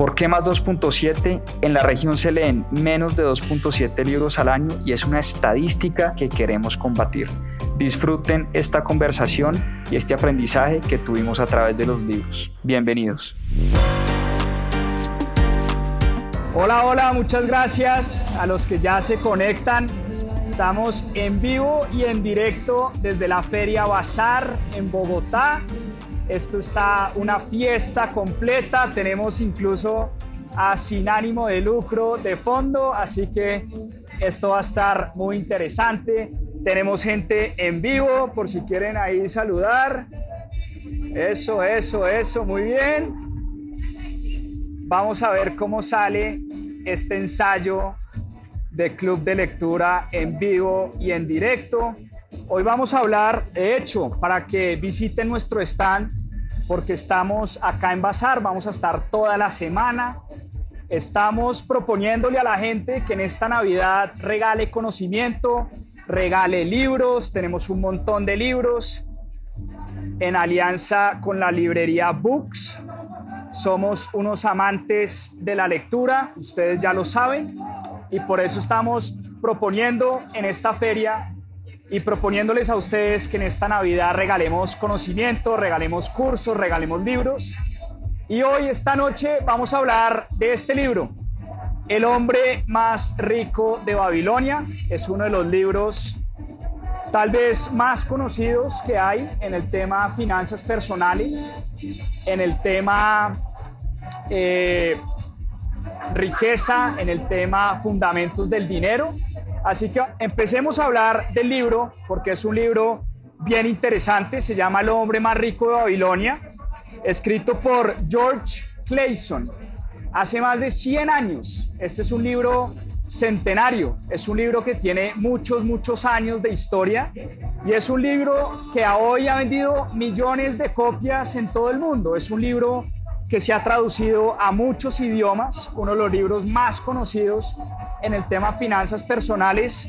¿Por qué más 2.7? En la región se leen menos de 2.7 libros al año y es una estadística que queremos combatir. Disfruten esta conversación y este aprendizaje que tuvimos a través de los libros. Bienvenidos. Hola, hola, muchas gracias a los que ya se conectan. Estamos en vivo y en directo desde la Feria Bazar en Bogotá. Esto está una fiesta completa. Tenemos incluso a Sin ánimo de lucro de fondo, así que esto va a estar muy interesante. Tenemos gente en vivo, por si quieren ahí saludar. Eso, eso, eso, muy bien. Vamos a ver cómo sale este ensayo de Club de Lectura en vivo y en directo. Hoy vamos a hablar, de hecho, para que visiten nuestro stand, porque estamos acá en Bazar, vamos a estar toda la semana. Estamos proponiéndole a la gente que en esta Navidad regale conocimiento, regale libros, tenemos un montón de libros en alianza con la librería Books. Somos unos amantes de la lectura, ustedes ya lo saben, y por eso estamos proponiendo en esta feria y proponiéndoles a ustedes que en esta Navidad regalemos conocimiento, regalemos cursos, regalemos libros. Y hoy, esta noche, vamos a hablar de este libro, el hombre más rico de Babilonia es uno de los libros tal vez más conocidos que hay en el tema finanzas personales, en el tema eh, riqueza, en el tema fundamentos del dinero. Así que empecemos a hablar del libro porque es un libro bien interesante, se llama El hombre más rico de Babilonia, escrito por George Clayson hace más de 100 años. Este es un libro centenario, es un libro que tiene muchos, muchos años de historia y es un libro que hoy ha vendido millones de copias en todo el mundo. Es un libro que se ha traducido a muchos idiomas, uno de los libros más conocidos en el tema finanzas personales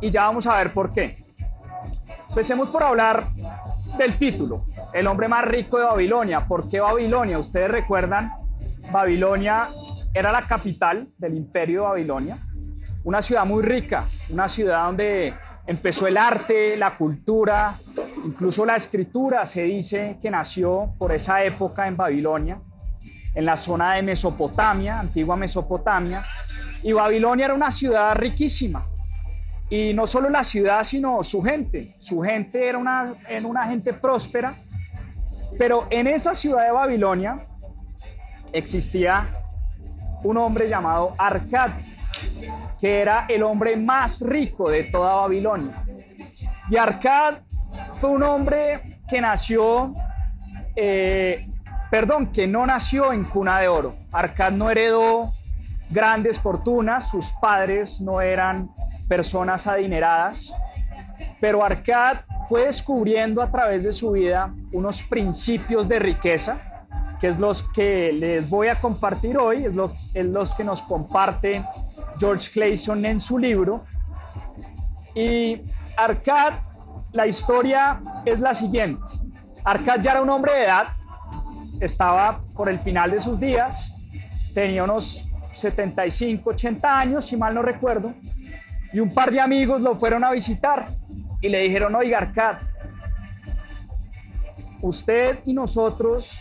y ya vamos a ver por qué. Empecemos por hablar del título, El hombre más rico de Babilonia. ¿Por qué Babilonia? Ustedes recuerdan Babilonia era la capital del imperio de Babilonia, una ciudad muy rica, una ciudad donde empezó el arte, la cultura, incluso la escritura se dice que nació por esa época en Babilonia, en la zona de Mesopotamia, antigua Mesopotamia, y Babilonia era una ciudad riquísima. Y no solo la ciudad, sino su gente. Su gente era una, una gente próspera. Pero en esa ciudad de Babilonia existía un hombre llamado Arcad, que era el hombre más rico de toda Babilonia. Y Arcad fue un hombre que nació, eh, perdón, que no nació en cuna de oro. Arcad no heredó grandes fortunas, sus padres no eran personas adineradas, pero Arcad fue descubriendo a través de su vida unos principios de riqueza que es los que les voy a compartir hoy, es los, que nos comparte George Clayson en su libro. Y Arcad, la historia es la siguiente. Arcad ya era un hombre de edad, estaba por el final de sus días, tenía unos 75, 80 años, si mal no recuerdo, y un par de amigos lo fueron a visitar y le dijeron, oiga Arcad, usted y nosotros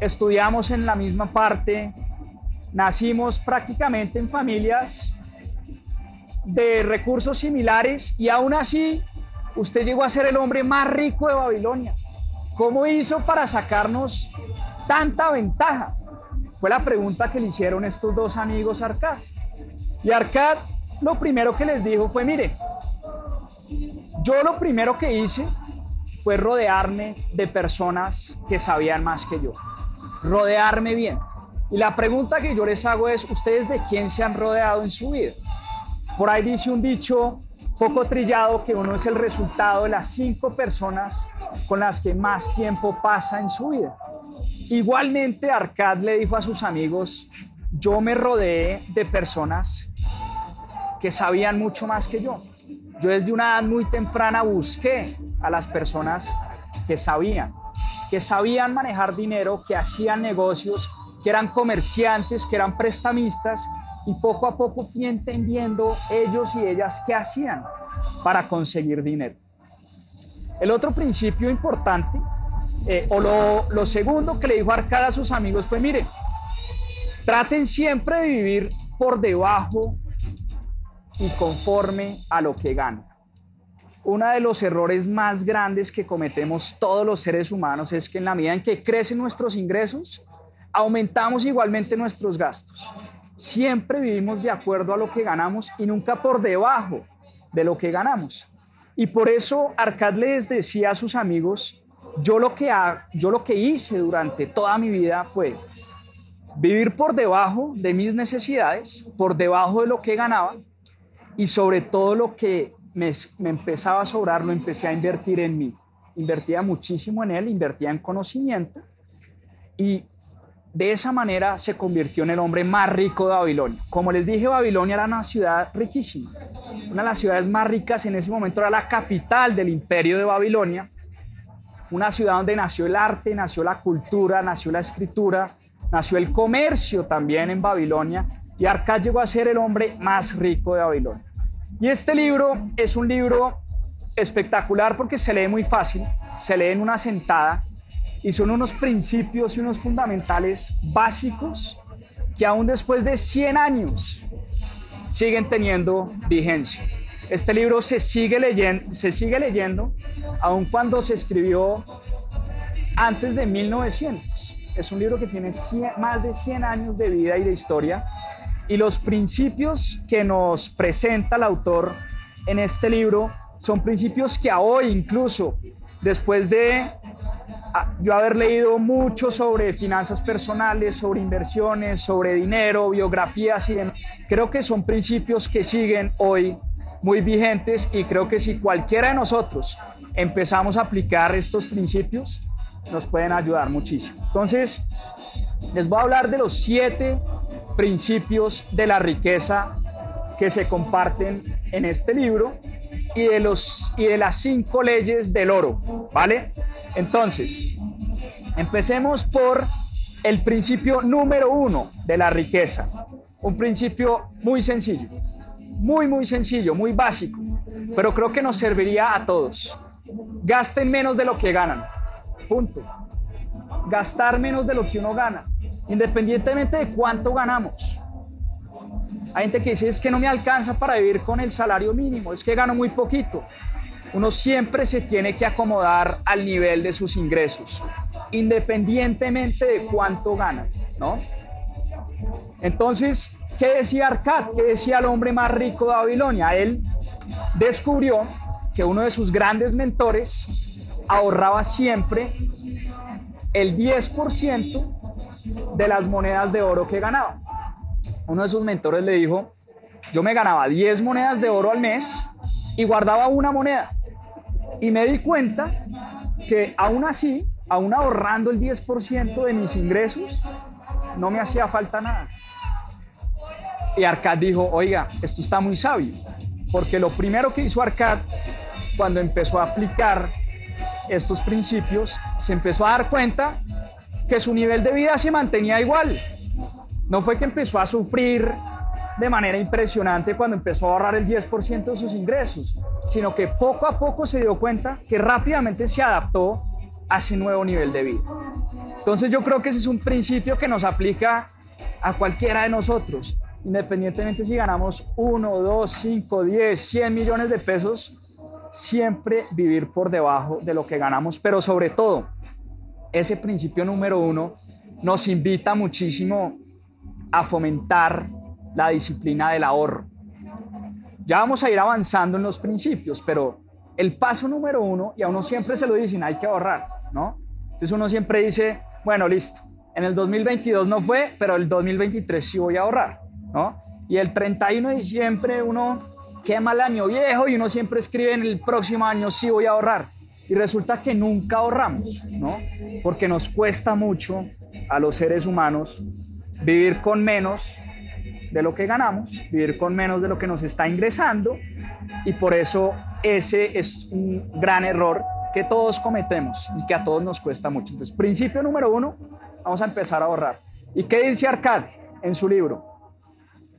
estudiamos en la misma parte, nacimos prácticamente en familias de recursos similares y aún así usted llegó a ser el hombre más rico de Babilonia. ¿Cómo hizo para sacarnos tanta ventaja? Fue la pregunta que le hicieron estos dos amigos a Arcad. Y Arcad lo primero que les dijo fue, mire, yo lo primero que hice fue rodearme de personas que sabían más que yo rodearme bien. Y la pregunta que yo les hago es, ¿ustedes de quién se han rodeado en su vida? Por ahí dice un dicho poco trillado que uno es el resultado de las cinco personas con las que más tiempo pasa en su vida. Igualmente, Arcad le dijo a sus amigos, yo me rodeé de personas que sabían mucho más que yo. Yo desde una edad muy temprana busqué a las personas que sabían, que sabían manejar dinero, que hacían negocios, que eran comerciantes, que eran prestamistas y poco a poco fui entendiendo ellos y ellas qué hacían para conseguir dinero. El otro principio importante, eh, o lo, segundo que le dijo Arcada a sus amigos fue, mire, traten siempre de vivir por debajo y conforme a lo que ganan. Uno de los errores más grandes que cometemos todos los seres humanos es que en la medida en que crecen nuestros ingresos, aumentamos igualmente nuestros gastos. Siempre vivimos de acuerdo a lo que ganamos y nunca por debajo de lo que ganamos. Y por eso Arcad les decía a sus amigos, yo lo que, yo lo que hice durante toda mi vida fue vivir por debajo de mis necesidades, por debajo de lo que ganaba y sobre todo lo que me, me empezaba a sobrar lo empecé a invertir en mí. Invertía muchísimo en él, invertía en conocimiento y de esa manera se convirtió en el hombre más rico de Babilonia. Como les dije, Babilonia era una ciudad riquísima. Una de las ciudades más ricas en ese momento era la capital del imperio de Babilonia. Una ciudad donde nació el arte, nació la cultura, nació la escritura, nació el comercio también en Babilonia. Y Arcad llegó a ser el hombre más rico de Babilonia. Y este libro es un libro espectacular porque se lee muy fácil, se lee en una sentada y son unos principios y unos fundamentales básicos que aún después de 100 años siguen teniendo vigencia. Este libro se sigue leyendo, se sigue leyendo aun cuando se escribió antes de 1900. Es un libro que tiene más de 100 años de vida y de historia y los principios que nos presenta el autor en este libro son principios que hoy incluso, después de yo haber leído mucho sobre finanzas personales, sobre inversiones, sobre dinero, biografías y demás, creo que son principios que siguen hoy muy vigentes y creo que si cualquiera de nosotros empezamos a aplicar estos principios, nos pueden ayudar muchísimo. Entonces, les voy a hablar de los siete principios de la riqueza que se comparten en este libro y de, los, y de las cinco leyes del oro, ¿vale? Entonces, empecemos por el principio número uno de la riqueza. Un principio muy sencillo, muy, muy sencillo, muy básico, pero creo que nos serviría a todos. Gasten menos de lo que ganan. Punto. Gastar menos de lo que uno gana, independientemente de cuánto ganamos. Hay gente que dice, es que no me alcanza para vivir con el salario mínimo, es que gano muy poquito uno siempre se tiene que acomodar al nivel de sus ingresos, independientemente de cuánto gana, ¿no? Entonces, ¿qué decía Arcad? ¿Qué decía el hombre más rico de Babilonia? Él descubrió que uno de sus grandes mentores ahorraba siempre el 10% de las monedas de oro que ganaba. Uno de sus mentores le dijo, yo me ganaba 10 monedas de oro al mes y guardaba una moneda. Y me di cuenta que aún así, aún ahorrando el 10% de mis ingresos, no me hacía falta nada. Y Arcad dijo, oiga, esto está muy sabio, porque lo primero que hizo Arcad cuando empezó a aplicar estos principios, se empezó a dar cuenta que su nivel de vida se mantenía igual. No fue que empezó a sufrir de manera impresionante cuando empezó a ahorrar el 10% de sus ingresos, sino que poco a poco se dio cuenta que rápidamente se adaptó a ese nuevo nivel de vida. Entonces yo creo que ese es un principio que nos aplica a cualquiera de nosotros, independientemente si ganamos 1, 2, 5, 10, 100 millones de pesos, siempre vivir por debajo de lo que ganamos, pero sobre todo, ese principio número uno nos invita muchísimo a fomentar la disciplina del ahorro. Ya vamos a ir avanzando en los principios, pero el paso número uno, y a uno siempre se lo dicen, hay que ahorrar, ¿no? Entonces uno siempre dice, bueno, listo, en el 2022 no fue, pero el 2023 sí voy a ahorrar, ¿no? Y el 31 de diciembre uno quema el año viejo y uno siempre escribe en el próximo año sí voy a ahorrar. Y resulta que nunca ahorramos, ¿no? Porque nos cuesta mucho a los seres humanos vivir con menos de lo que ganamos, vivir con menos de lo que nos está ingresando y por eso ese es un gran error que todos cometemos y que a todos nos cuesta mucho. Entonces, principio número uno, vamos a empezar a ahorrar. ¿Y qué dice Arcad en su libro?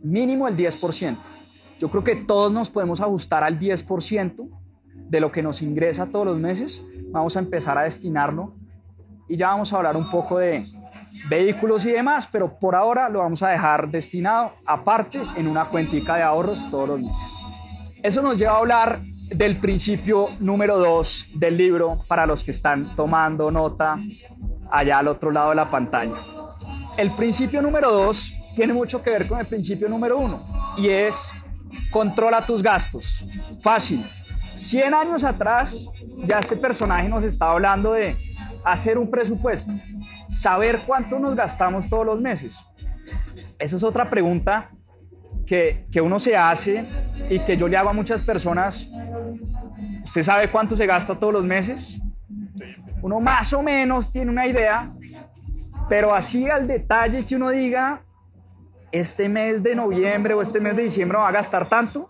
Mínimo el 10%. Yo creo que todos nos podemos ajustar al 10% de lo que nos ingresa todos los meses. Vamos a empezar a destinarlo y ya vamos a hablar un poco de vehículos y demás, pero por ahora lo vamos a dejar destinado aparte en una cuentica de ahorros todos los meses. Eso nos lleva a hablar del principio número 2 del libro para los que están tomando nota allá al otro lado de la pantalla. El principio número 2 tiene mucho que ver con el principio número 1 y es controla tus gastos. Fácil. 100 años atrás ya este personaje nos estaba hablando de hacer un presupuesto, saber cuánto nos gastamos todos los meses. Esa es otra pregunta que, que uno se hace y que yo le hago a muchas personas. ¿Usted sabe cuánto se gasta todos los meses? Uno más o menos tiene una idea, pero así al detalle que uno diga, este mes de noviembre o este mes de diciembre va a gastar tanto,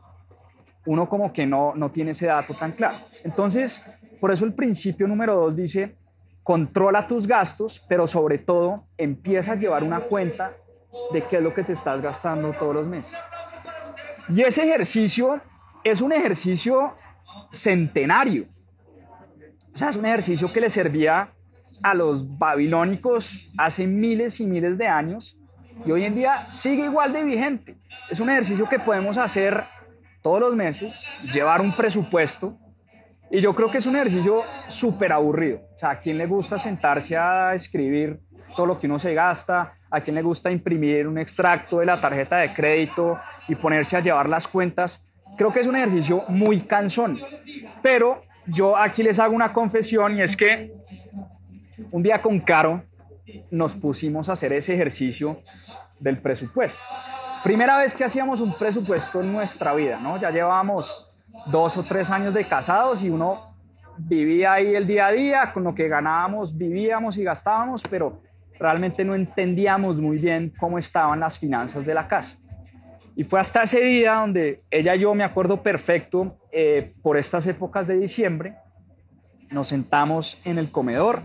uno como que no, no tiene ese dato tan claro. Entonces, por eso el principio número dos dice, controla tus gastos, pero sobre todo empieza a llevar una cuenta de qué es lo que te estás gastando todos los meses. Y ese ejercicio es un ejercicio centenario. O sea, es un ejercicio que le servía a los babilónicos hace miles y miles de años y hoy en día sigue igual de vigente. Es un ejercicio que podemos hacer todos los meses, llevar un presupuesto y yo creo que es un ejercicio súper aburrido. O sea, ¿a quién le gusta sentarse a escribir todo lo que uno se gasta? ¿A quién le gusta imprimir un extracto de la tarjeta de crédito y ponerse a llevar las cuentas? Creo que es un ejercicio muy cansón. Pero yo aquí les hago una confesión y es que un día con Caro nos pusimos a hacer ese ejercicio del presupuesto. Primera vez que hacíamos un presupuesto en nuestra vida, ¿no? Ya llevábamos dos o tres años de casados y uno vivía ahí el día a día, con lo que ganábamos, vivíamos y gastábamos, pero realmente no entendíamos muy bien cómo estaban las finanzas de la casa. Y fue hasta ese día donde ella y yo, me acuerdo perfecto, eh, por estas épocas de diciembre, nos sentamos en el comedor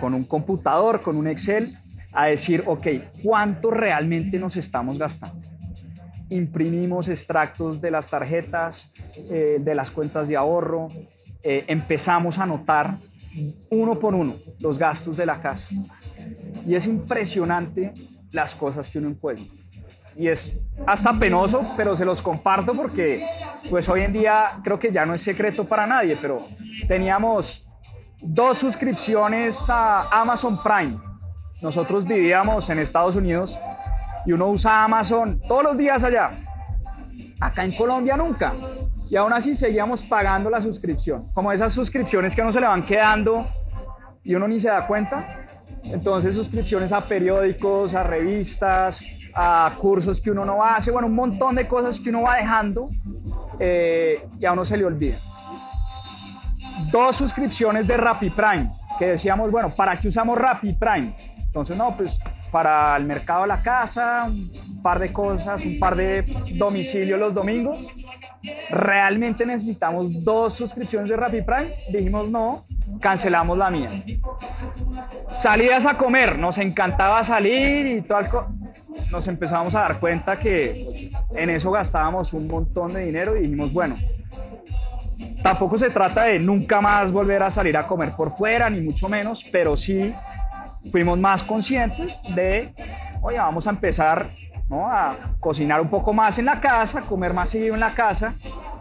con un computador, con un Excel, a decir, ok, ¿cuánto realmente nos estamos gastando? Imprimimos extractos de las tarjetas, eh, de las cuentas de ahorro, eh, empezamos a anotar uno por uno los gastos de la casa. Y es impresionante las cosas que uno encuentra. Y es hasta penoso, pero se los comparto porque pues hoy en día creo que ya no es secreto para nadie, pero teníamos dos suscripciones a Amazon Prime. Nosotros vivíamos en Estados Unidos y uno usa Amazon todos los días allá. Acá en Colombia nunca. Y aún así seguíamos pagando la suscripción. Como esas suscripciones que a uno se le van quedando y uno ni se da cuenta. Entonces suscripciones a periódicos, a revistas, a cursos que uno no hace, bueno, un montón de cosas que uno va dejando eh, y a uno se le olvida. Dos suscripciones de Rappi Prime, que decíamos, bueno, ¿para qué usamos Rappi Prime? Entonces, no, pues para el mercado de la casa, un par de cosas, un par de domicilios los domingos. ¿Realmente necesitamos dos suscripciones de Rappi Prime? Dijimos no, cancelamos la mía. Salidas a comer, nos encantaba salir y todo nos empezamos a dar cuenta que en eso gastábamos un montón de dinero y dijimos, bueno, tampoco se trata de nunca más volver a salir a comer por fuera, ni mucho menos, pero sí fuimos más conscientes de, oye, vamos a empezar a cocinar un poco más en la casa, comer más seguido en la casa,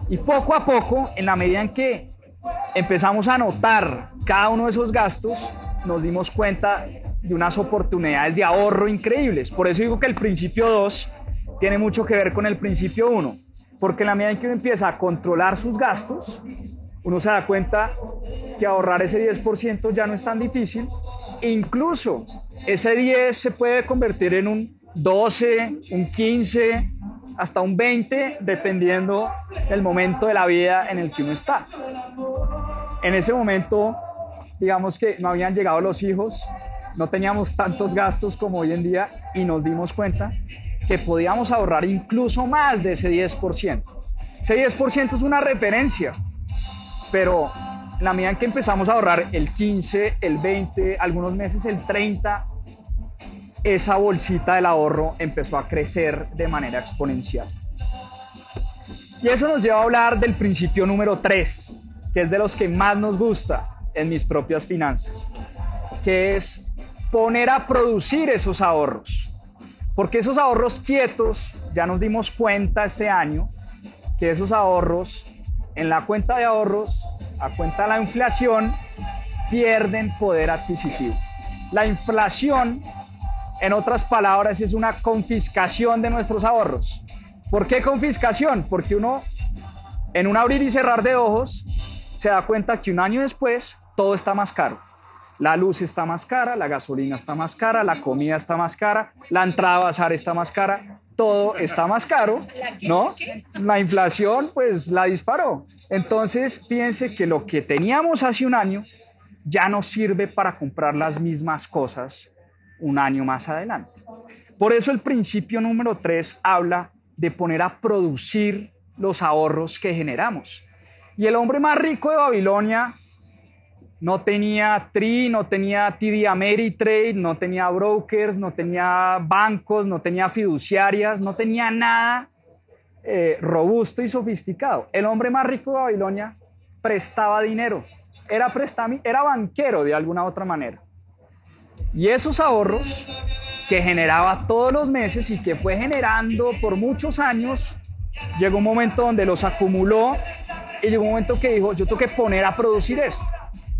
y poco a poco, en la medida en que empezamos a notar cada uno de esos gastos, nos dimos cuenta de unas oportunidades de ahorro increíbles. Por eso digo que el principio 2 tiene mucho que ver con el principio 1, porque en la medida en que uno empieza a controlar sus gastos, uno se da cuenta que ahorrar ese 10% ya no es tan difícil. Incluso ese 10 se puede convertir en un 12, un 15, hasta un 20, dependiendo del momento de la vida en el que uno está. En ese momento, digamos que no habían llegado los hijos, no teníamos tantos gastos como hoy en día y nos dimos cuenta que podíamos ahorrar incluso más de ese 10%. Ese 10% es una referencia, pero en la medida en que empezamos a ahorrar el 15, el 20, algunos meses el 30, esa bolsita del ahorro empezó a crecer de manera exponencial. Y eso nos lleva a hablar del principio número 3, que es de los que más nos gusta en mis propias finanzas, que es poner a producir esos ahorros. Porque esos ahorros quietos, ya nos dimos cuenta este año, que esos ahorros en la cuenta de ahorros, a cuenta de la inflación, pierden poder adquisitivo. La inflación, en otras palabras, es una confiscación de nuestros ahorros. ¿Por qué confiscación? Porque uno, en un abrir y cerrar de ojos, se da cuenta que un año después todo está más caro. La luz está más cara, la gasolina está más cara, la comida está más cara, la entrada a bazar está más cara, todo está más caro, ¿no? La inflación pues la disparó. Entonces, piense que lo que teníamos hace un año ya no sirve para comprar las mismas cosas un año más adelante. Por eso el principio número 3 habla de poner a producir los ahorros que generamos. Y el hombre más rico de Babilonia no tenía TRI, no tenía TD Ameritrade, no tenía brokers, no tenía bancos, no tenía fiduciarias, no tenía nada eh, robusto y sofisticado. El hombre más rico de Babilonia prestaba dinero, era, prestami, era banquero de alguna otra manera. Y esos ahorros que generaba todos los meses y que fue generando por muchos años, llegó un momento donde los acumuló y llegó un momento que dijo, yo tengo que poner a producir esto.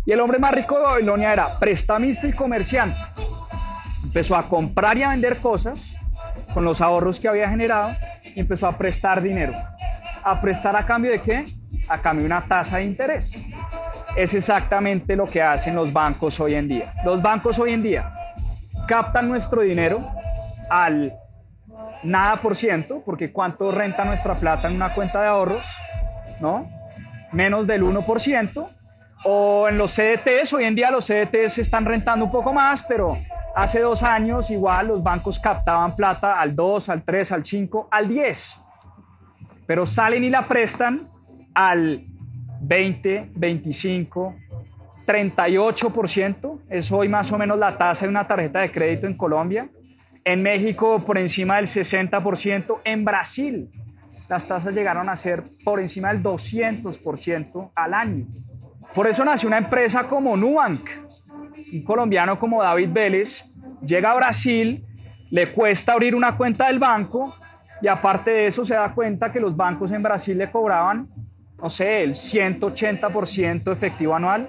Y el hombre más rico de Babilonia era prestamista y comerciante. Empezó a comprar y a vender cosas con los ahorros que había generado y empezó a prestar dinero. ¿A prestar a cambio de qué? A cambio de una tasa de interés. Es exactamente lo que hacen los bancos hoy en día. Los bancos hoy en día captan nuestro dinero al nada por ciento, porque ¿cuánto renta nuestra plata en una cuenta de ahorros? ¿No? Menos del 1%. O en los CDTs, hoy en día los CDTs se están rentando un poco más, pero hace dos años igual los bancos captaban plata al 2, al 3, al 5, al 10. Pero salen y la prestan al 20, 25, 38%. Es hoy más o menos la tasa de una tarjeta de crédito en Colombia. En México por encima del 60%. En Brasil las tasas llegaron a ser por encima del 200% al año. Por eso nació una empresa como Nubank. Un colombiano como David Vélez llega a Brasil, le cuesta abrir una cuenta del banco y aparte de eso se da cuenta que los bancos en Brasil le cobraban, no sé, el 180% efectivo anual.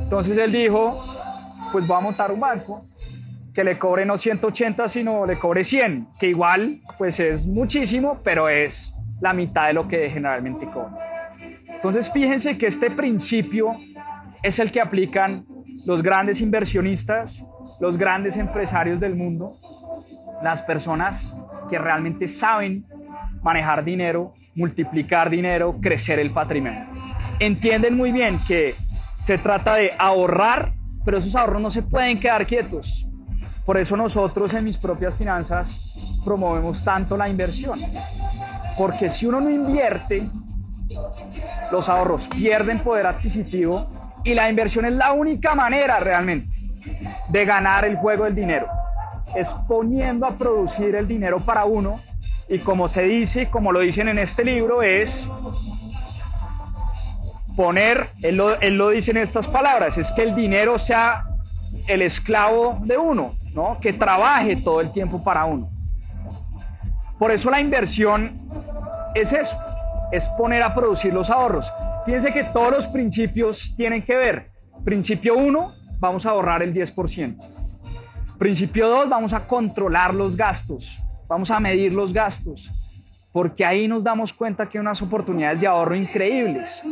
Entonces él dijo, pues voy a montar un banco que le cobre no 180, sino le cobre 100, que igual pues es muchísimo, pero es la mitad de lo que generalmente cobra. Entonces fíjense que este principio es el que aplican los grandes inversionistas, los grandes empresarios del mundo, las personas que realmente saben manejar dinero, multiplicar dinero, crecer el patrimonio. Entienden muy bien que se trata de ahorrar, pero esos ahorros no se pueden quedar quietos. Por eso nosotros en mis propias finanzas promovemos tanto la inversión. Porque si uno no invierte, los ahorros pierden poder adquisitivo y la inversión es la única manera realmente de ganar el juego del dinero. Es poniendo a producir el dinero para uno y como se dice, como lo dicen en este libro, es poner, él lo, él lo dice en estas palabras, es que el dinero sea el esclavo de uno, ¿no? que trabaje todo el tiempo para uno. Por eso la inversión es eso, es poner a producir los ahorros. Fíjense que todos los principios tienen que ver. Principio 1, vamos a ahorrar el 10%. Principio 2, vamos a controlar los gastos. Vamos a medir los gastos. Porque ahí nos damos cuenta que hay unas oportunidades de ahorro increíbles.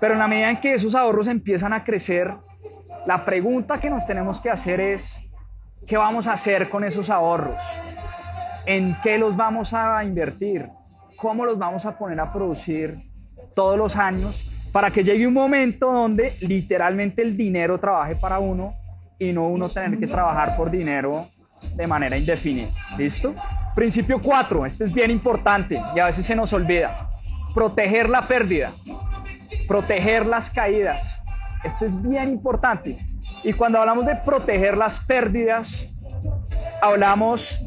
Pero en la medida en que esos ahorros empiezan a crecer, la pregunta que nos tenemos que hacer es, ¿qué vamos a hacer con esos ahorros? en qué los vamos a invertir, cómo los vamos a poner a producir todos los años para que llegue un momento donde literalmente el dinero trabaje para uno y no uno tener que trabajar por dinero de manera indefinida. ¿Listo? Principio 4, este es bien importante y a veces se nos olvida. Proteger la pérdida, proteger las caídas. Este es bien importante. Y cuando hablamos de proteger las pérdidas, hablamos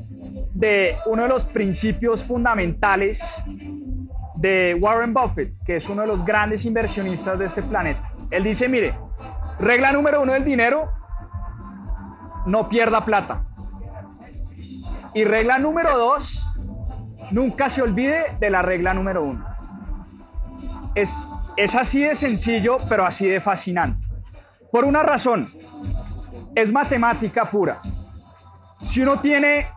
de uno de los principios fundamentales de Warren Buffett, que es uno de los grandes inversionistas de este planeta. Él dice, mire, regla número uno del dinero, no pierda plata. Y regla número dos, nunca se olvide de la regla número uno. Es, es así de sencillo, pero así de fascinante. Por una razón, es matemática pura. Si uno tiene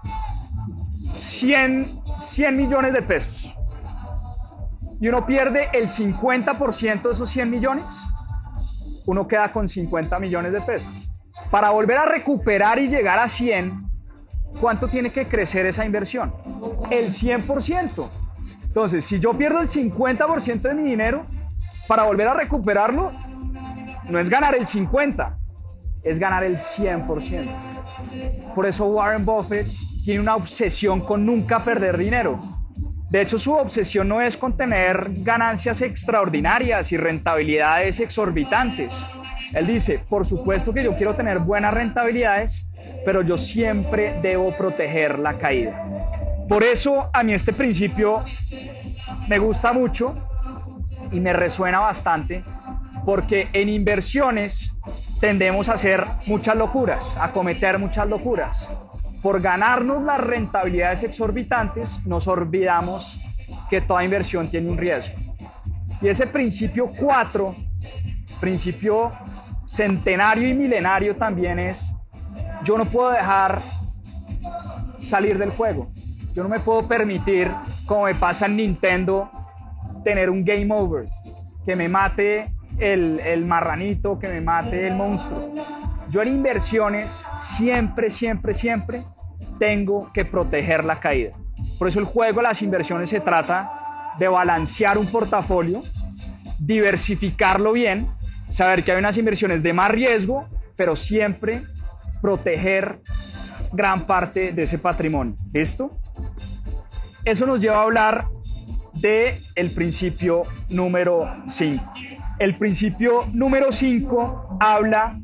100, 100 millones de pesos y uno pierde el 50% de esos 100 millones, uno queda con 50 millones de pesos. Para volver a recuperar y llegar a 100, ¿cuánto tiene que crecer esa inversión? El 100%. Entonces, si yo pierdo el 50% de mi dinero, para volver a recuperarlo, no es ganar el 50, es ganar el 100%. Por eso Warren Buffett tiene una obsesión con nunca perder dinero. De hecho, su obsesión no es con tener ganancias extraordinarias y rentabilidades exorbitantes. Él dice, por supuesto que yo quiero tener buenas rentabilidades, pero yo siempre debo proteger la caída. Por eso a mí este principio me gusta mucho y me resuena bastante, porque en inversiones tendemos a hacer muchas locuras, a cometer muchas locuras. Por ganarnos las rentabilidades exorbitantes, nos olvidamos que toda inversión tiene un riesgo. Y ese principio 4, principio centenario y milenario también es, yo no puedo dejar salir del juego. Yo no me puedo permitir, como me pasa en Nintendo, tener un game over, que me mate el, marranito, que me mate el monstruo. Yo en inversiones siempre, siempre, siempre tengo que proteger la caída. Por eso el juego de las inversiones se trata de balancear un portafolio, diversificarlo bien, saber que hay unas inversiones de más riesgo, pero siempre proteger gran parte de ese patrimonio. ¿Listo? Eso nos lleva a hablar de principio número 5. El principio número 5 habla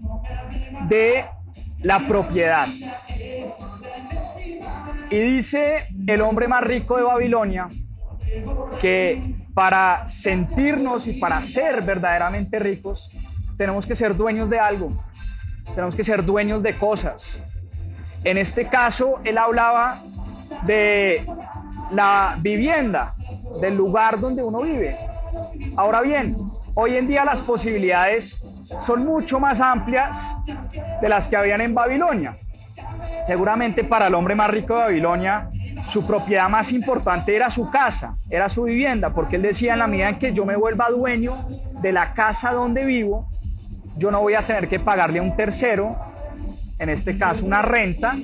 de la propiedad. Y dice el hombre más rico de Babilonia que para sentirnos y para ser verdaderamente ricos, tenemos que ser dueños de algo, tenemos que ser dueños de cosas. En este caso, él hablaba de la vivienda, del lugar donde uno vive. Ahora bien, Hoy en día las posibilidades son mucho más amplias de las que habían en Babilonia. Seguramente para el hombre más rico de Babilonia, su propiedad más importante era su casa, era su vivienda, porque él decía en la medida en que yo me vuelva dueño de la casa donde vivo, yo no voy a tener que pagarle a un tercero, en este caso una renta,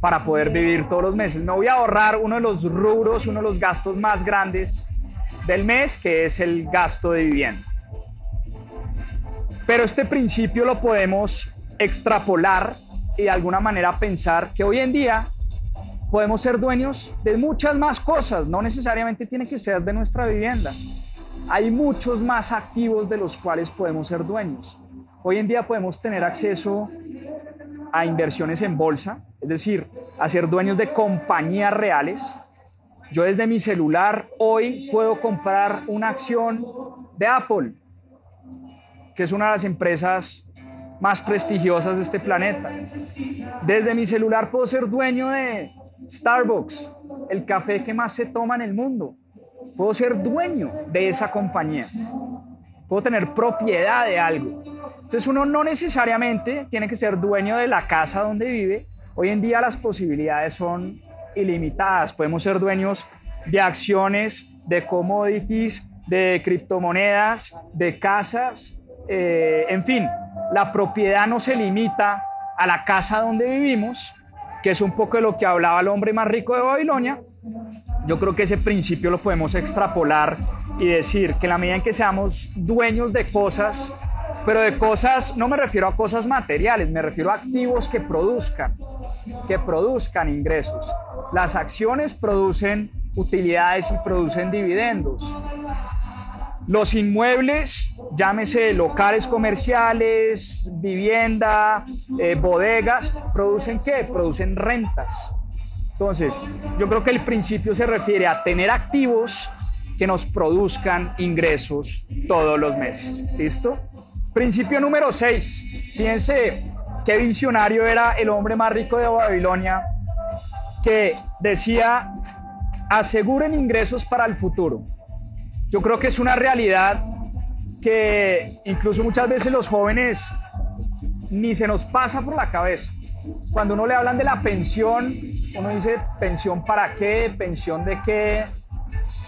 para poder vivir todos los meses. Me voy a ahorrar uno de los rubros, uno de los gastos más grandes del mes, que es el gasto de vivienda. Pero este principio lo podemos extrapolar y de alguna manera pensar que hoy en día podemos ser dueños de muchas más cosas, no necesariamente tiene que ser de nuestra vivienda. Hay muchos más activos de los cuales podemos ser dueños. Hoy en día podemos tener acceso a inversiones en bolsa, es decir, a ser dueños de compañías reales. Yo desde mi celular hoy puedo comprar una acción de Apple que es una de las empresas más prestigiosas de este planeta. Desde mi celular puedo ser dueño de Starbucks, el café que más se toma en el mundo. Puedo ser dueño de esa compañía. Puedo tener propiedad de algo. Entonces uno no necesariamente tiene que ser dueño de la casa donde vive. Hoy en día las posibilidades son ilimitadas. Podemos ser dueños de acciones, de commodities, de criptomonedas, de casas, eh, en fin, la propiedad no se limita a la casa donde vivimos, que es un poco de lo que hablaba el hombre más rico de Babilonia, yo creo que ese principio lo podemos extrapolar y decir que en la medida en que seamos dueños de cosas, pero de cosas, no me refiero a cosas materiales, me refiero a activos que produzcan, que produzcan ingresos. Las acciones producen utilidades y producen dividendos. Los inmuebles, llámese locales comerciales, vivienda, eh, bodegas, ¿producen qué? Producen rentas. Entonces, yo creo que el principio se refiere a tener activos que nos produzcan ingresos todos los meses. ¿Listo? Principio número 6. Fíjense qué visionario era el hombre más rico de Babilonia que decía, aseguren ingresos para el futuro. Yo creo que es una realidad que incluso muchas veces los jóvenes ni se nos pasa por la cabeza. Cuando uno le hablan de la pensión, uno dice, pensión para qué, pensión de qué,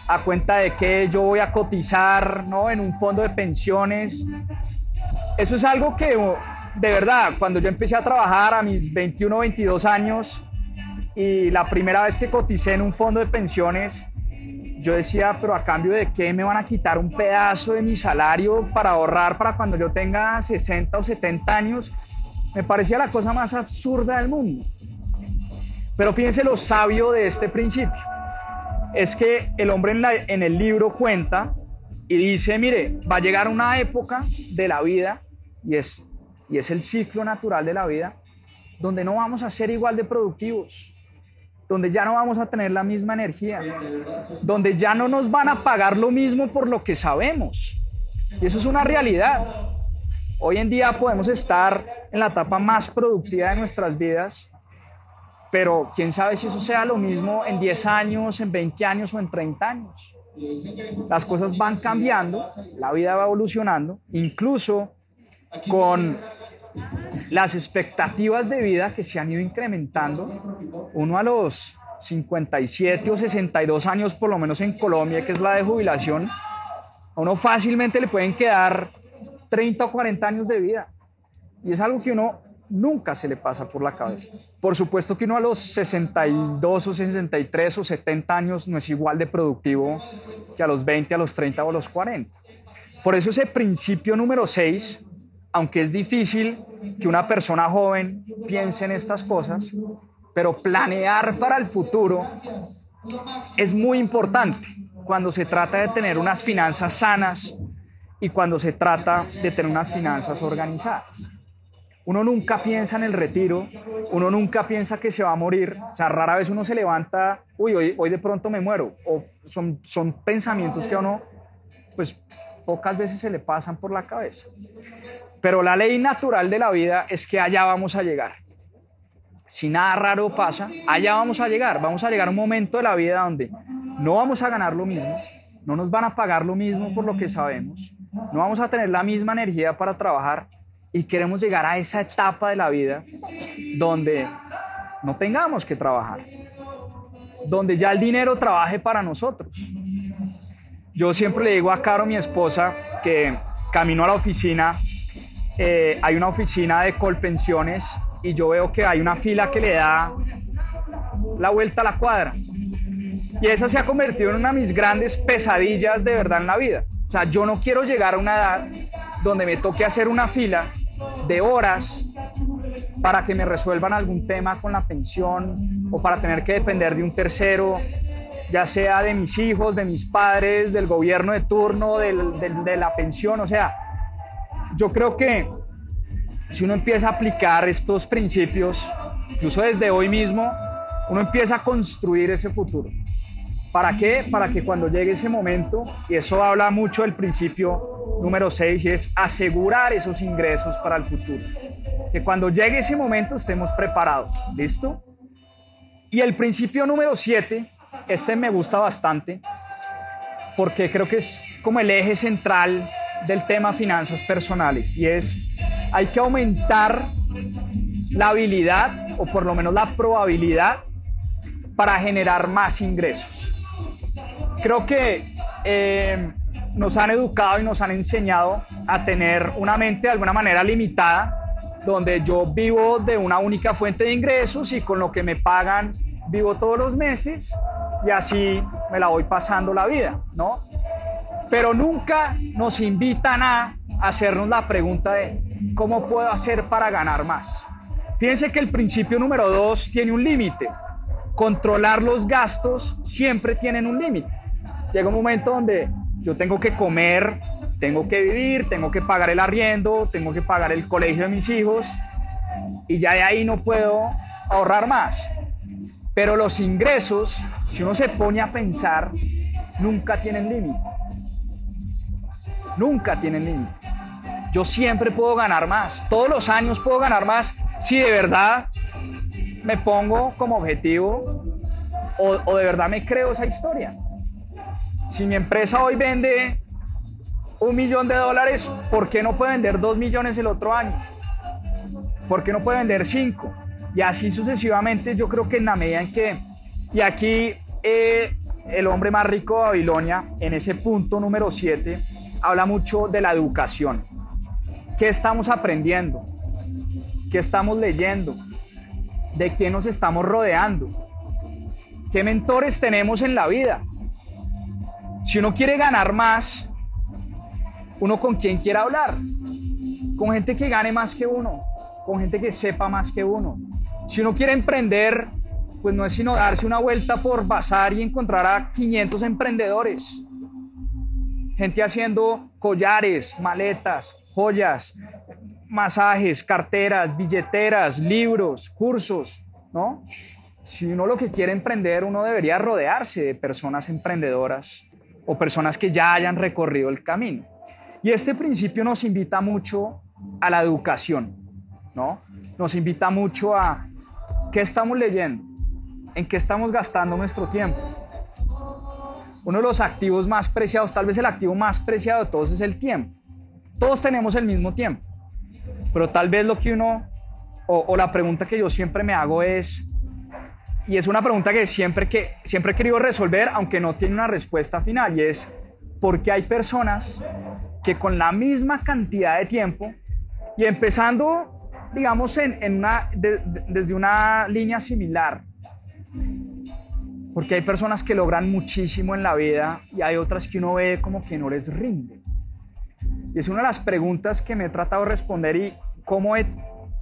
a cuenta de qué yo voy a cotizar ¿no? en un fondo de pensiones. Eso es algo que, de verdad, cuando yo empecé a trabajar a mis 21, 22 años y la primera vez que coticé en un fondo de pensiones, yo decía, pero a cambio de qué me van a quitar un pedazo de mi salario para ahorrar para cuando yo tenga 60 o 70 años, me parecía la cosa más absurda del mundo. Pero fíjense lo sabio de este principio. Es que el hombre en, el libro cuenta y dice, mire, va a llegar una época de la vida, y es, y es el ciclo natural de la vida, donde no vamos a ser igual de productivos donde ya no vamos a tener la misma energía, donde ya no nos van a pagar lo mismo por lo que sabemos. Y eso es una realidad. Hoy en día podemos estar en la etapa más productiva de nuestras vidas, pero quién sabe si eso sea lo mismo en 10 años, en 20 años o en 30 años. Las cosas van cambiando, la vida va evolucionando, incluso con las expectativas de vida que se han ido incrementando, uno a los 57 o 62 años, por lo menos en Colombia, que es la de jubilación, a uno fácilmente le pueden quedar 30 o 40 años de vida. Y es algo que uno nunca se le pasa por la cabeza. Por supuesto que uno a los 62 o 63 o 70 años no es igual de productivo que a los 20, a los 30 o a los 40. Por eso ese principio número 6 aunque es difícil que una persona joven piense en estas cosas, pero planear para el futuro es muy importante cuando se trata de tener unas finanzas sanas y cuando se trata de tener unas finanzas organizadas. Uno nunca piensa en el retiro, uno nunca piensa que se va a morir, o sea, rara vez uno se levanta, uy, hoy, de pronto me muero, o son, son pensamientos que a uno, pues pocas veces se le pasan por la cabeza. Pero la ley natural de la vida es que allá vamos a llegar. Si nada raro pasa, allá vamos a llegar. Vamos a llegar a un momento de la vida donde no vamos a ganar lo mismo, no nos van a pagar lo mismo por lo que sabemos, no vamos a tener la misma energía para trabajar y queremos llegar a esa etapa de la vida donde no tengamos que trabajar, donde ya el dinero trabaje para nosotros. Yo siempre le digo a Caro, mi esposa, que camino a la oficina eh, hay una oficina de Colpensiones y yo veo que hay una fila que le da la vuelta a la cuadra. Y esa se ha convertido en una de mis grandes pesadillas de verdad en la vida. O sea, yo no quiero llegar a una edad donde me toque hacer una fila de horas para que me resuelvan algún tema con la pensión o para tener que depender de un tercero, ya sea de mis hijos, de mis padres, del gobierno de turno, de la pensión. O sea, yo creo que si uno empieza a aplicar estos principios, incluso desde hoy mismo, uno empieza a construir ese futuro. ¿Para qué? Para que cuando llegue ese momento, y eso habla mucho del principio número 6, y es asegurar esos ingresos para el futuro. Que cuando llegue ese momento estemos preparados. ¿Listo? Y el principio número 7, este me gusta bastante, porque creo que es como el eje central del tema finanzas personales y es hay que aumentar la habilidad o por lo menos la probabilidad para generar más ingresos. Creo que eh, nos han educado y nos han enseñado a tener una mente de alguna manera limitada donde yo vivo de una única fuente de ingresos y con lo que me pagan vivo todos los meses y así me la voy pasando la vida, ¿no? Pero nunca nos invitan a hacernos la pregunta de cómo puedo hacer para ganar más. Fíjense que el principio número dos tiene un límite. Controlar los gastos siempre tienen un límite. Llega un momento donde yo tengo que comer, tengo que vivir, tengo que pagar el arriendo, tengo que pagar el colegio de mis hijos y ya de ahí no puedo ahorrar más. Pero los ingresos, si uno se pone a pensar, nunca tienen límite. Nunca tienen límite. Yo siempre puedo ganar más. Todos los años puedo ganar más si de verdad me pongo como objetivo o, de verdad me creo esa historia. Si mi empresa hoy vende un millón de dólares, ¿por qué no puede vender dos millones el otro año? ¿Por qué no puede vender cinco? Y así sucesivamente, yo creo que en la medida en que, y aquí eh, el hombre más rico de Babilonia, en ese punto número 7, habla mucho de la educación. ¿Qué estamos aprendiendo? ¿Qué estamos leyendo? ¿De quién nos estamos rodeando? ¿Qué mentores tenemos en la vida? Si uno quiere ganar más, uno con quién quiere hablar. Con gente que gane más que uno, con gente que sepa más que uno, si uno quiere emprender, pues no es sino darse una vuelta por bazar y encontrar a 500 emprendedores. Gente haciendo collares, maletas, joyas, masajes, carteras, billeteras, libros, cursos, ¿no? Si uno lo que quiere emprender, uno debería rodearse de personas emprendedoras o personas que ya hayan recorrido el camino. Y este principio nos invita mucho a la educación, ¿no? Nos invita mucho a ¿Qué estamos leyendo? ¿En qué estamos gastando nuestro tiempo? Uno de los activos más preciados, tal vez el activo más preciado de todos es el tiempo. Todos tenemos el mismo tiempo, pero tal vez lo que uno, o, la pregunta que yo siempre me hago es, y es una pregunta que siempre, que siempre he querido resolver, aunque no tiene una respuesta final, y es, ¿por qué hay personas que con la misma cantidad de tiempo, y empezando digamos, en, una, desde una línea similar. Porque hay personas que logran muchísimo en la vida y hay otras que uno ve como que no les rinde. Y es una de las preguntas que me he tratado de responder y cómo he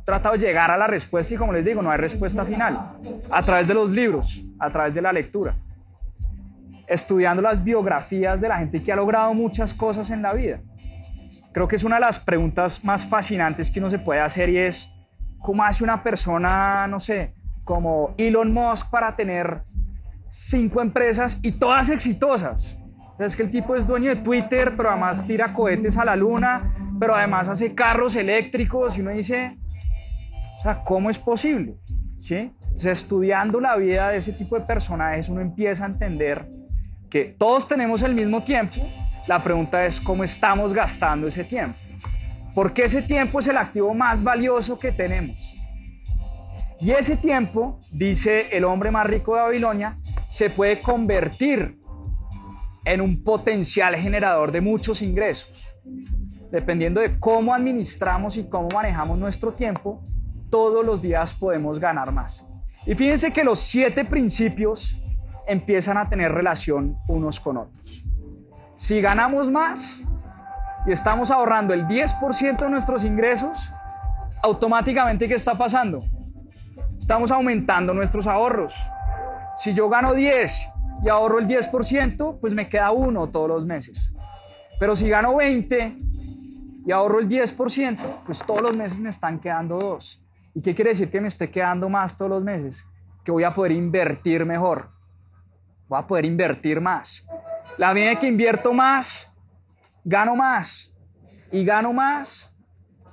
tratado de llegar a la respuesta y como les digo, no hay respuesta final. A través de los libros, a través de la lectura. Estudiando las biografías de la gente que ha logrado muchas cosas en la vida. Creo que es una de las preguntas más fascinantes que uno se puede hacer y es, ¿cómo hace una persona, no sé, como Elon Musk para tener cinco empresas y todas exitosas? Es que el tipo es dueño de Twitter, pero además tira cohetes a la luna, pero además hace carros eléctricos y uno dice, o sea, ¿cómo es posible? ¿Sí? Entonces, estudiando la vida de ese tipo de personajes, uno empieza a entender que todos tenemos el mismo tiempo, la pregunta es cómo estamos gastando ese tiempo. Porque ese tiempo es el activo más valioso que tenemos. Y ese tiempo, dice el hombre más rico de Babilonia, se puede convertir en un potencial generador de muchos ingresos. Dependiendo de cómo administramos y cómo manejamos nuestro tiempo, todos los días podemos ganar más. Y fíjense que los siete principios empiezan a tener relación unos con otros. Si ganamos más y estamos ahorrando el 10% de nuestros ingresos, automáticamente ¿qué está pasando? Estamos aumentando nuestros ahorros. Si yo gano 10 y ahorro el 10%, pues me queda uno todos los meses. Pero si gano 20 y ahorro el 10%, pues todos los meses me están quedando dos. ¿Y qué quiere decir que me esté quedando más todos los meses? Que voy a poder invertir mejor. Voy a poder invertir más. La medida que invierto más, gano más. Y gano más,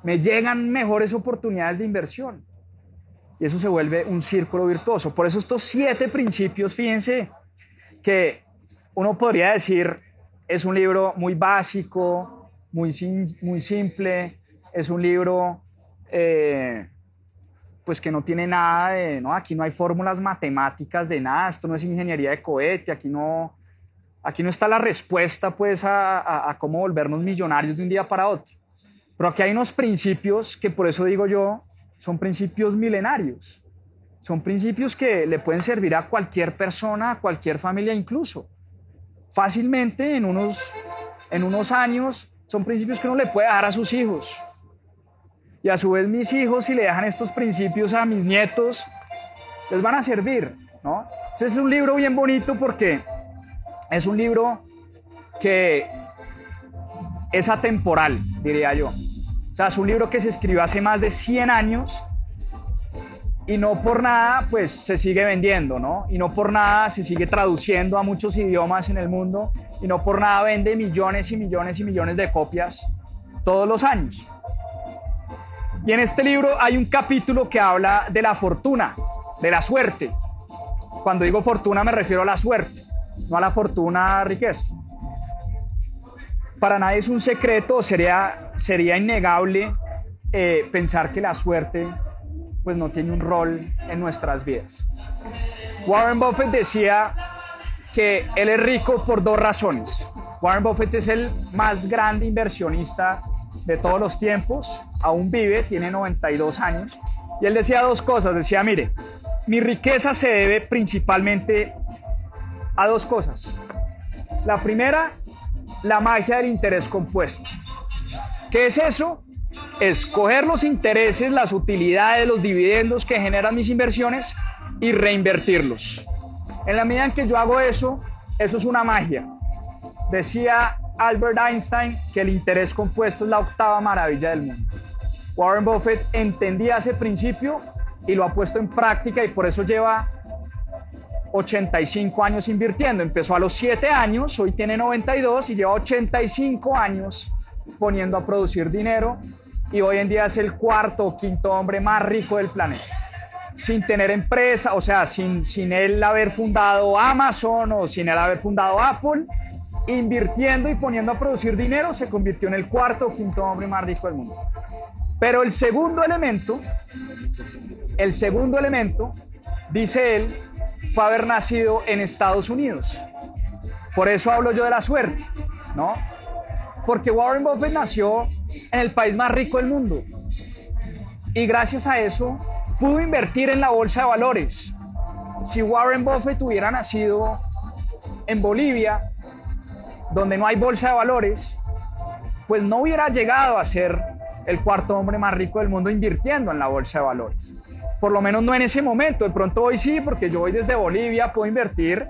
me llegan mejores oportunidades de inversión. Y eso se vuelve un círculo virtuoso. Por eso estos siete principios, fíjense, que uno podría decir, es un libro muy básico, muy, muy simple, es un libro eh, pues que no tiene nada de, no, aquí no hay fórmulas matemáticas de nada, esto no es ingeniería de cohete, aquí no, Aquí no está la respuesta pues a, cómo volvernos millonarios de un día para otro. Pero aquí hay unos principios que por eso digo yo, son principios milenarios. Son principios que le pueden servir a cualquier persona, a cualquier familia incluso. Fácilmente en unos, en unos años son principios que uno le puede dar a sus hijos. Y a su vez mis hijos, si le dejan estos principios a mis nietos, les van a servir, ¿no? Entonces es un libro bien bonito porque es un libro que es atemporal, diría yo. O sea, es un libro que se escribió hace más de 100 años y no por nada, pues se sigue vendiendo, ¿no? Y no por nada se sigue traduciendo a muchos idiomas en el mundo y no por nada vende millones y millones y millones de copias todos los años. Y en este libro hay un capítulo que habla de la fortuna, de la suerte. Cuando digo fortuna me refiero a la suerte, no a la fortuna riqueza para nadie es un secreto, sería, sería innegable eh, pensar que la suerte pues no tiene un rol en nuestras vidas. Warren Buffett decía que él es rico por dos razones. Warren Buffett es el más grande inversionista de todos los tiempos, aún vive, tiene 92 años, y él decía dos cosas, decía, mire, mi riqueza se debe principalmente a dos cosas. La primera la magia del interés compuesto. ¿Qué es eso? Escoger los intereses, las utilidades, los dividendos que generan mis inversiones y reinvertirlos. En la medida en que yo hago eso, eso es una magia. Decía Albert Einstein que el interés compuesto es la octava maravilla del mundo. Warren Buffett entendía ese principio y lo ha puesto en práctica y por eso lleva 85 años invirtiendo. Empezó a los 7 años, hoy tiene 92 y lleva 85 años poniendo a producir dinero y hoy en día es el cuarto o quinto hombre más rico del planeta. Sin tener empresa, o sea, sin, sin él haber fundado Amazon o sin él haber fundado Apple, invirtiendo y poniendo a producir dinero, se convirtió en el cuarto o quinto hombre más rico del mundo. Pero el segundo elemento, el segundo elemento, dice él, fue haber nacido en Estados Unidos. Por eso hablo yo de la suerte, ¿no? Porque Warren Buffett nació en el país más rico del mundo. Y gracias a eso pudo invertir en la bolsa de valores. Si Warren Buffett hubiera nacido en Bolivia, donde no hay bolsa de valores, pues no hubiera llegado a ser el cuarto hombre más rico del mundo invirtiendo en la bolsa de valores por lo menos no en ese momento. De pronto hoy sí, porque yo voy desde Bolivia, puedo invertir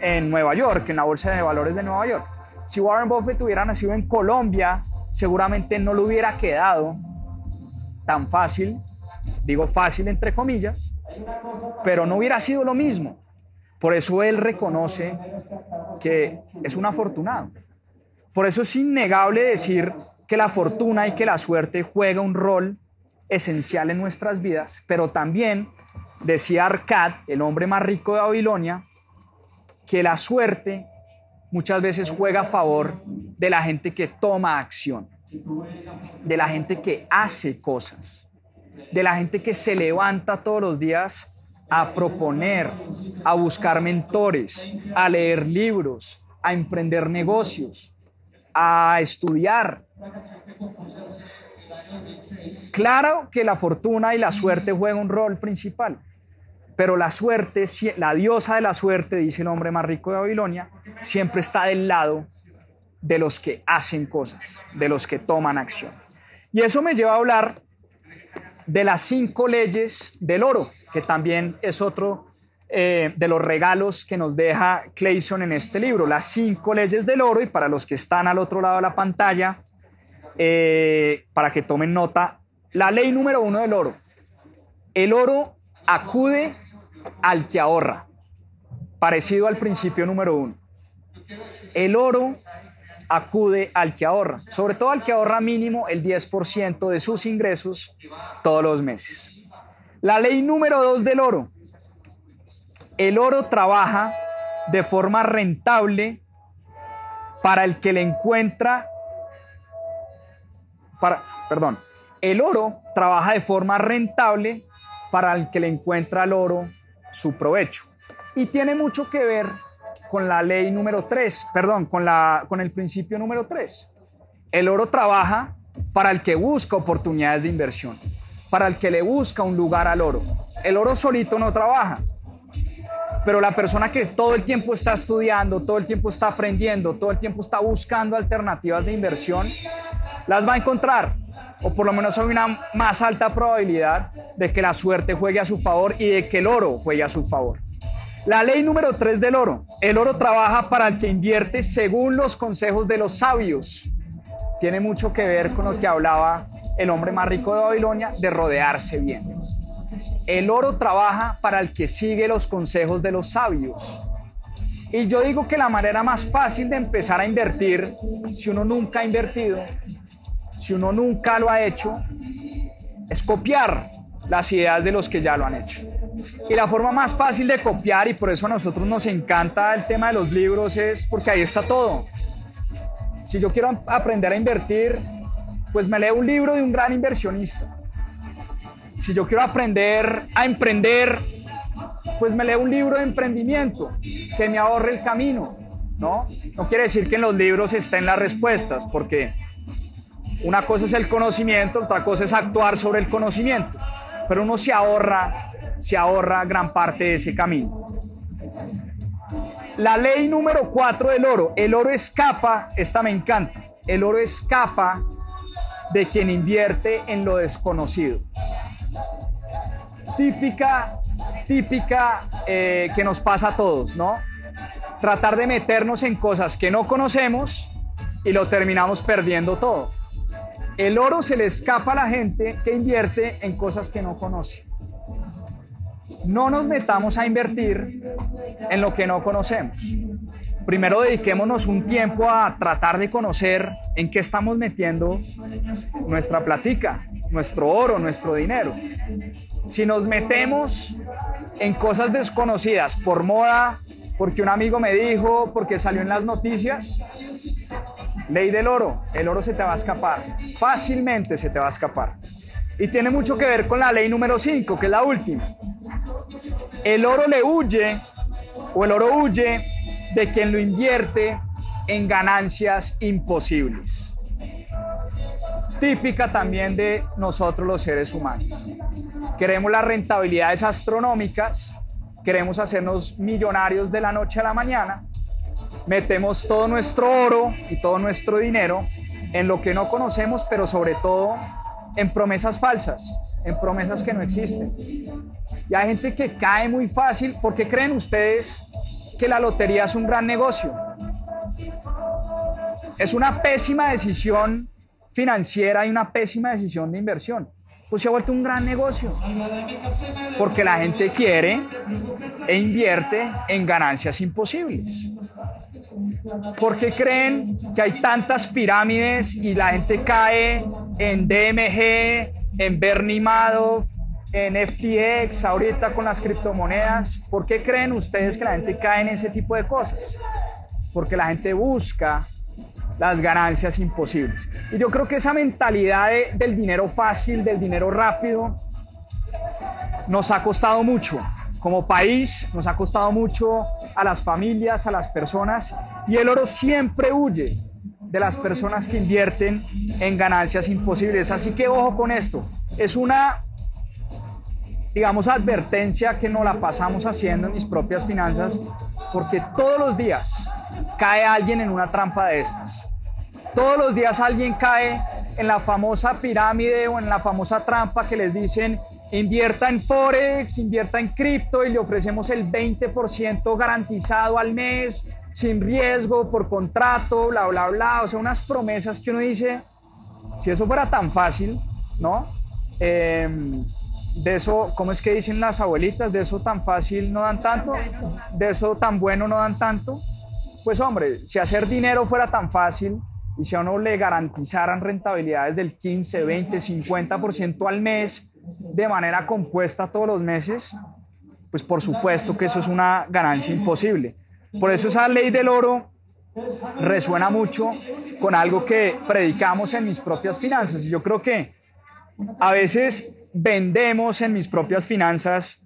en Nueva York, en la bolsa de valores de Nueva York. Si Warren Buffett hubiera nacido en Colombia, seguramente no lo hubiera quedado tan fácil, digo fácil entre comillas, pero no hubiera sido lo mismo. Por eso él reconoce que es un afortunado. Por eso es innegable decir que la fortuna y que la suerte juega un rol esencial en nuestras vidas, pero también decía Arcad, el hombre más rico de Babilonia, que la suerte muchas veces juega a favor de la gente que toma acción, de la gente que hace cosas, de la gente que se levanta todos los días a proponer, a buscar mentores, a leer libros, a emprender negocios, a estudiar, Claro que la fortuna y la suerte juegan un rol principal, pero la suerte, la diosa de la suerte, dice el hombre más rico de Babilonia, siempre está del lado de los que hacen cosas, de los que toman acción. Y eso me lleva a hablar de las cinco leyes del oro, que también es otro eh, de los regalos que nos deja Clayson en este libro, las cinco leyes del oro, y para los que están al otro lado de la pantalla, eh, para que tomen nota, la ley número uno del oro. El oro acude al que ahorra, parecido al principio número uno. El oro acude al que ahorra, sobre todo al que ahorra mínimo el 10% de sus ingresos todos los meses. La ley número dos del oro. El oro trabaja de forma rentable para el que le encuentra perdón, el oro trabaja de forma rentable para el que le encuentra al oro su provecho. Y tiene mucho que ver con la ley número 3, perdón, con, la, con el principio número 3. El oro trabaja para el que busca oportunidades de inversión, para el que le busca un lugar al oro. El oro solito no trabaja, pero la persona que todo el tiempo está estudiando, todo el tiempo está aprendiendo, todo el tiempo está buscando alternativas de inversión, las va a encontrar. O por lo menos hay una más alta probabilidad de que la suerte juegue a su favor y de que el oro juegue a su favor. La ley número 3 del oro. El oro trabaja para el que invierte según los consejos de los sabios. Tiene mucho que ver con lo que hablaba el hombre más rico de Babilonia, de rodearse bien. El oro trabaja para el que sigue los consejos de los sabios. Y yo digo que la manera más fácil de empezar a invertir, si uno nunca ha invertido, si uno nunca lo ha hecho, es copiar las ideas de los que ya lo han hecho. Y la forma más fácil de copiar, y por eso a nosotros nos encanta el tema de los libros, es porque ahí está todo. Si yo quiero aprender a invertir, pues me leo un libro de un gran inversionista. Si yo quiero aprender a emprender, pues me leo un libro de emprendimiento que me ahorre el camino, ¿no? No quiere decir que en los libros estén las respuestas, porque una cosa es el conocimiento, otra cosa es actuar sobre el conocimiento, pero uno se ahorra, se ahorra gran parte de ese camino. La ley número 4 del oro, el oro escapa, esta me encanta, el oro escapa de quien invierte en lo desconocido. Típica, típica eh, que nos pasa a todos, ¿no? Tratar de meternos en cosas que no conocemos y lo terminamos perdiendo todo. El oro se le escapa a la gente que invierte en cosas que no conoce. No nos metamos a invertir en lo que no conocemos. Primero dediquémonos un tiempo a tratar de conocer en qué estamos metiendo nuestra platica, nuestro oro, nuestro dinero. Si nos metemos en cosas desconocidas por moda, porque un amigo me dijo, porque salió en las noticias, ley del oro, el oro se te va a escapar, fácilmente se te va a escapar. Y tiene mucho que ver con la ley número 5, que es la última. El oro le huye, o el oro huye de quien lo invierte en ganancias imposibles. Típica también de nosotros los seres humanos. Queremos las rentabilidades astronómicas, queremos hacernos millonarios de la noche a la mañana, metemos todo nuestro oro y todo nuestro dinero en lo que no conocemos, pero sobre todo en promesas falsas, en promesas que no existen. Y hay gente que cae muy fácil. ¿Por qué creen ustedes que la lotería es un gran negocio? Es una pésima decisión financiera y una pésima decisión de inversión. Pues se ha vuelto un gran negocio. Porque la gente quiere e invierte en ganancias imposibles. ¿Por qué creen que hay tantas pirámides y la gente cae en DMG, en Bernie Madoff, en FTX, ahorita con las criptomonedas? ¿Por qué creen ustedes que la gente cae en ese tipo de cosas? Porque la gente busca las ganancias imposibles. Y yo creo que esa mentalidad del dinero fácil, del dinero rápido, nos ha costado mucho. Como país nos ha costado mucho a las familias, a las personas, y el oro siempre huye de las personas que invierten en ganancias imposibles. Así que ojo con esto. Es una, digamos, advertencia que no la pasamos haciendo en mis propias finanzas, porque todos los días cae alguien en una trampa de estas. Todos los días alguien cae en la famosa pirámide o en la famosa trampa que les dicen invierta en Forex, invierta en cripto y le ofrecemos el 20% garantizado al mes, sin riesgo, por contrato, bla, bla, bla. O sea, unas promesas que uno dice, si eso fuera tan fácil, ¿no? Em, de eso, ¿cómo es que dicen las abuelitas? De eso tan fácil no dan tanto, de eso tan bueno no dan tanto. Pues hombre, si hacer dinero fuera tan fácil y si a uno le garantizaran rentabilidades del 15, 20, 50% al mes, de manera compuesta todos los meses, pues por supuesto que eso es una ganancia imposible. Por eso esa ley del oro resuena mucho con algo que predicamos en mis propias finanzas. Y yo creo que a veces vendemos en mis propias finanzas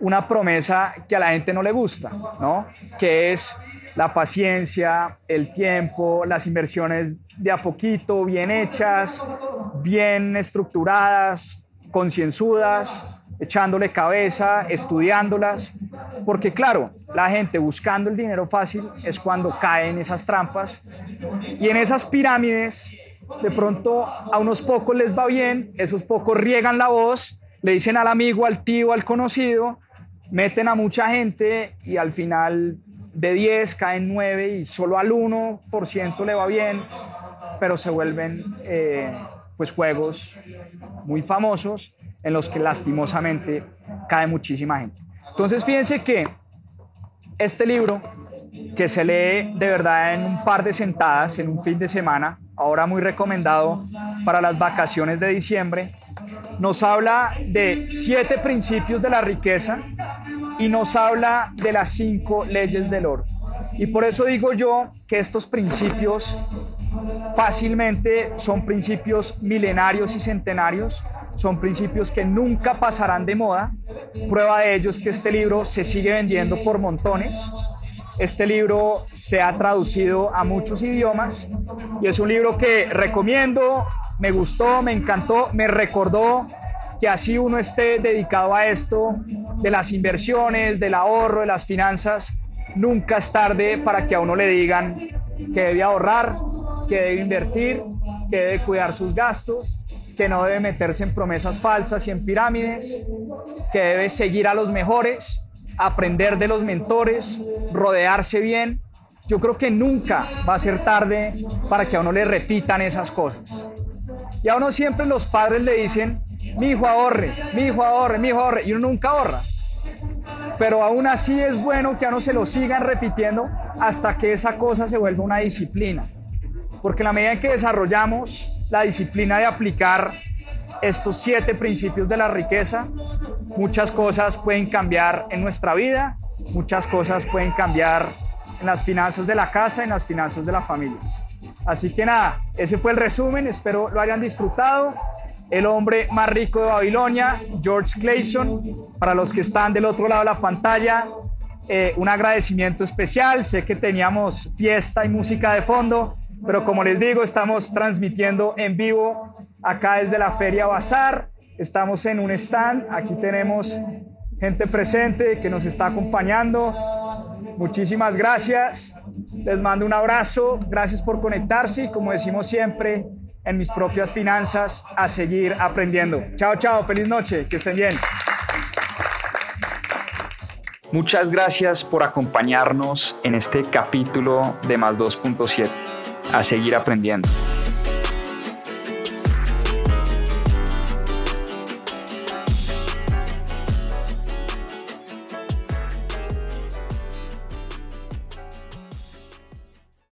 una promesa que a la gente no le gusta, ¿no? Que es la paciencia, el tiempo, las inversiones de a poquito, bien hechas, bien estructuradas, concienzudas, echándole cabeza, estudiándolas, porque claro, la gente buscando el dinero fácil es cuando cae en esas trampas y en esas pirámides de pronto a unos pocos les va bien, esos pocos riegan la voz, le dicen al amigo, al tío, al conocido, meten a mucha gente y al final de 10 caen 9 y solo al 1% le va bien, pero se vuelven eh, pues juegos muy famosos en los que lastimosamente cae muchísima gente. Entonces fíjense que este libro, que se lee de verdad en un par de sentadas, en un fin de semana, ahora muy recomendado para las vacaciones de diciembre, nos habla de siete principios de la riqueza y nos habla de las cinco leyes del oro. Y por eso digo yo que estos principios fácilmente son principios milenarios y centenarios, son principios que nunca pasarán de moda. Prueba de ello es que este libro se sigue vendiendo por montones. Este libro se ha traducido a muchos idiomas y es un libro que recomiendo, me gustó, me encantó, me recordó que así uno esté dedicado a esto de las inversiones, del ahorro, de las finanzas, nunca es para que a uno le digan que debe ahorrar, que debe invertir, que debe cuidar sus gastos, que no debe meterse en promesas falsas y en pirámides, que debe seguir a los mejores, aprender de los mentores, rodearse bien. Yo creo que nunca va a ser tarde para que a uno le repitan esas cosas. Y a uno siempre los padres le dicen, mi hijo ahorre, mi hijo ahorre, mi hijo ahorre, y uno nunca ahorra pero aún así es bueno que a uno se lo sigan repitiendo hasta que esa cosa se vuelva una disciplina. Porque en la medida en que desarrollamos la disciplina de aplicar estos siete principios de la riqueza, muchas cosas pueden cambiar en nuestra vida, muchas cosas pueden cambiar en las finanzas de la casa, en las finanzas de la familia. Así que nada, ese fue el resumen, espero lo hayan disfrutado el hombre más rico de Babilonia, George Clayson. Para los que están del otro lado de la pantalla, eh, un agradecimiento especial. Sé que teníamos fiesta y música de fondo, pero como les digo, estamos transmitiendo en vivo acá desde la Feria Bazar. Estamos en un stand. Aquí tenemos gente presente que nos está acompañando. Muchísimas gracias. Les mando un abrazo. Gracias por conectarse y como decimos siempre, en mis propias finanzas a seguir aprendiendo. Chao, chao, feliz noche, que estén bien. Muchas gracias por acompañarnos en este capítulo de Más 2.7. A seguir aprendiendo.